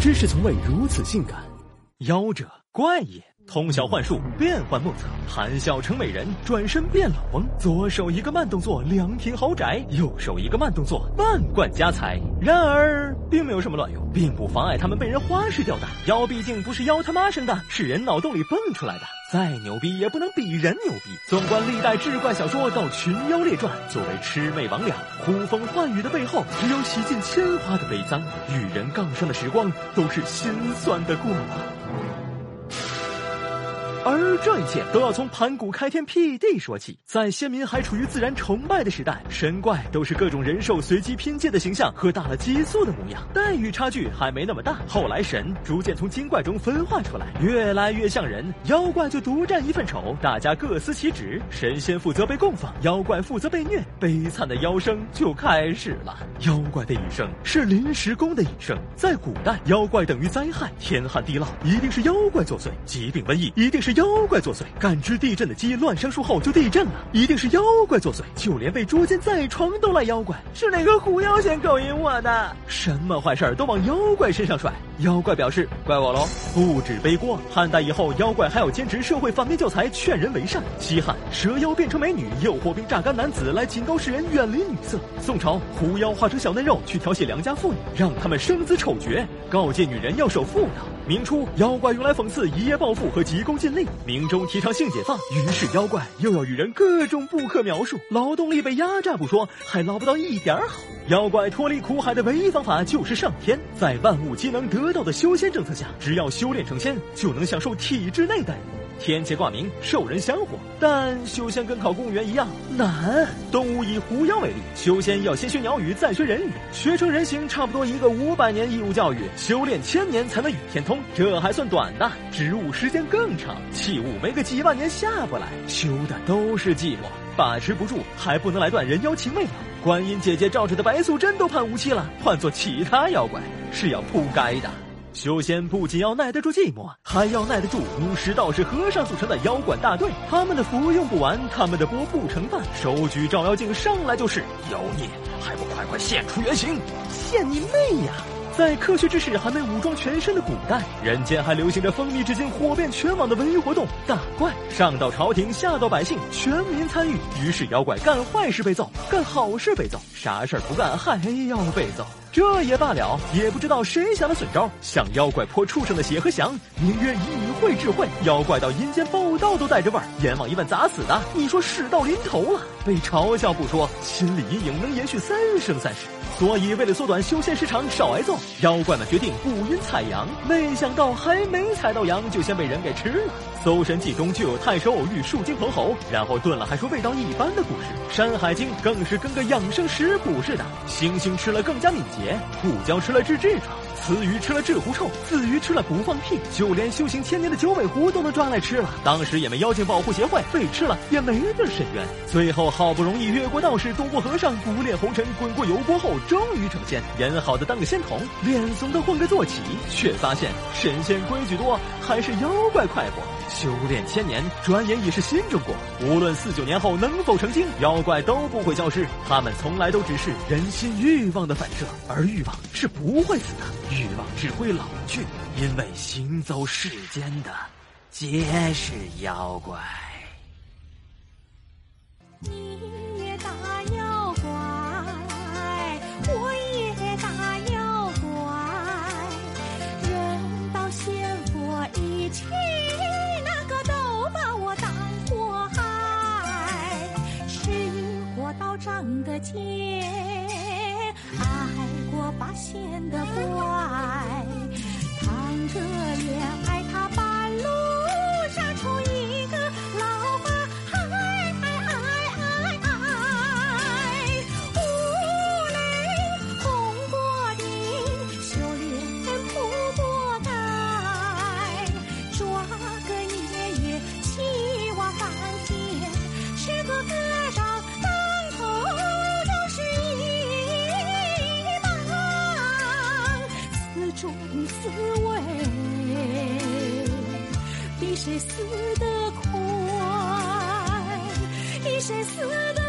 知识从未如此性感。妖者怪也。通晓幻术，变幻莫测，谈笑成美人，转身变老翁。左手一个慢动作，两品豪宅；右手一个慢动作，万贯家财。然而，并没有什么卵用，并不妨碍他们被人花式吊打。妖毕竟不是妖他妈生的，是人脑洞里蹦出来的。再牛逼也不能比人牛逼。纵观历代志怪小说到群妖列传，作为魑魅魍魉呼风唤雨的背后，只有洗尽铅华的悲伤。与人杠上的时光，都是心酸的过往。而这一切都要从盘古开天辟地说起。在先民还处于自然崇拜的时代，神怪都是各种人兽随机拼接的形象和打了激素的模样，待遇差距还没那么大。后来神逐渐从精怪中分化出来，越来越像人，妖怪就独占一份丑，大家各司其职，神仙负责被供奉，妖怪负责被虐，悲惨的妖生就开始了。妖怪的一生是临时工的一生，在古代，妖怪等于灾害，天旱地涝一定是妖怪作祟，疾病瘟疫一定是。妖怪作祟，感知地震的鸡乱生树后就地震了，一定是妖怪作祟。就连被捉奸在床都赖妖怪，是哪个狐妖先勾引我的？什么坏事儿都往妖怪身上甩。妖怪表示怪我喽，不止背锅。汉代以后，妖怪还要兼职社会反面教材，劝人为善。西汉，蛇妖变成美女，诱惑并榨干男子来警告世人远离女色。宋朝，狐妖化成小嫩肉去调戏良家妇女，让他们生子丑绝，告诫女人要守妇道。明初，妖怪用来讽刺一夜暴富和急功近利。明中提倡性解放，于是妖怪又要与人各种不可描述，劳动力被压榨不说，还捞不到一点好。妖怪脱离苦海的唯一方法就是上天，在万物皆能得到的修仙政策下，只要修炼成仙，就能享受体制内待遇。天界挂名，受人香火，但修仙跟考公务员一样难。动物以狐妖为例，修仙要先学鸟语，再学人语，学成人形，差不多一个五百年义务教育，修炼千年才能与天通，这还算短的。植物时间更长，器物没个几万年下不来，修的都是寂寞，把持不住，还不能来段人妖情未了。观音姐姐罩着的白素贞都判无期了，换做其他妖怪是要扑街的。修仙不仅要耐得住寂寞，还要耐得住巫师、道士、和尚组成的妖怪大队。他们的符用不完，他们的钵不成饭。手举照妖镜，上来就是妖孽，还不快快现出原形！现你妹呀！在科学知识还没武装全身的古代，人间还流行着风靡至今、火遍全网的文娱活动——打怪。上到朝廷，下到百姓，全民参与。于是妖怪干坏事被揍，干好事被揍，啥事儿不干还要被揍。这也罢了，也不知道谁想的损招，向妖怪泼畜生的血和翔，名曰一会智慧。妖怪到阴间报道都带着味儿，阎王一问咋死的？你说事到临头了，被嘲笑不说，心理阴影能延续三生三世。所以为了缩短修仙时长，少挨揍，妖怪们决定不允采阳。没想到还没采到阳，就先被人给吃了。《搜神记》中就有太守偶遇树精彭侯，然后炖了还说味道一般的故事。《山海经》更是跟个养生食谱似的，猩猩吃了更加敏捷，兔椒吃了治痔疮。雌鱼吃了治狐臭，子鱼吃了不放屁，就连修行千年 的九尾狐都能抓来吃了。当时也没妖精保护协会，被吃了也没地申冤。最后好不容易越过道士，躲过和尚，不恋红尘，滚过油锅后，终于成仙。演好的当个仙童，脸怂的混个坐骑，却发现神仙规矩多，还是妖怪快活。修炼千年，转眼已是新中国。无论四九年后能否成精，妖怪都不会消失。他们从来都只是人心欲望的反射，而欲望是不会死的，欲望只会老去，因为行走世间的，皆是妖怪。你也大妖怪，我也大妖怪，人到险过一起，那个都把我当祸害。吃过道长的剑，挨过八仙的怪。种滋味，比谁死得快，比谁死得。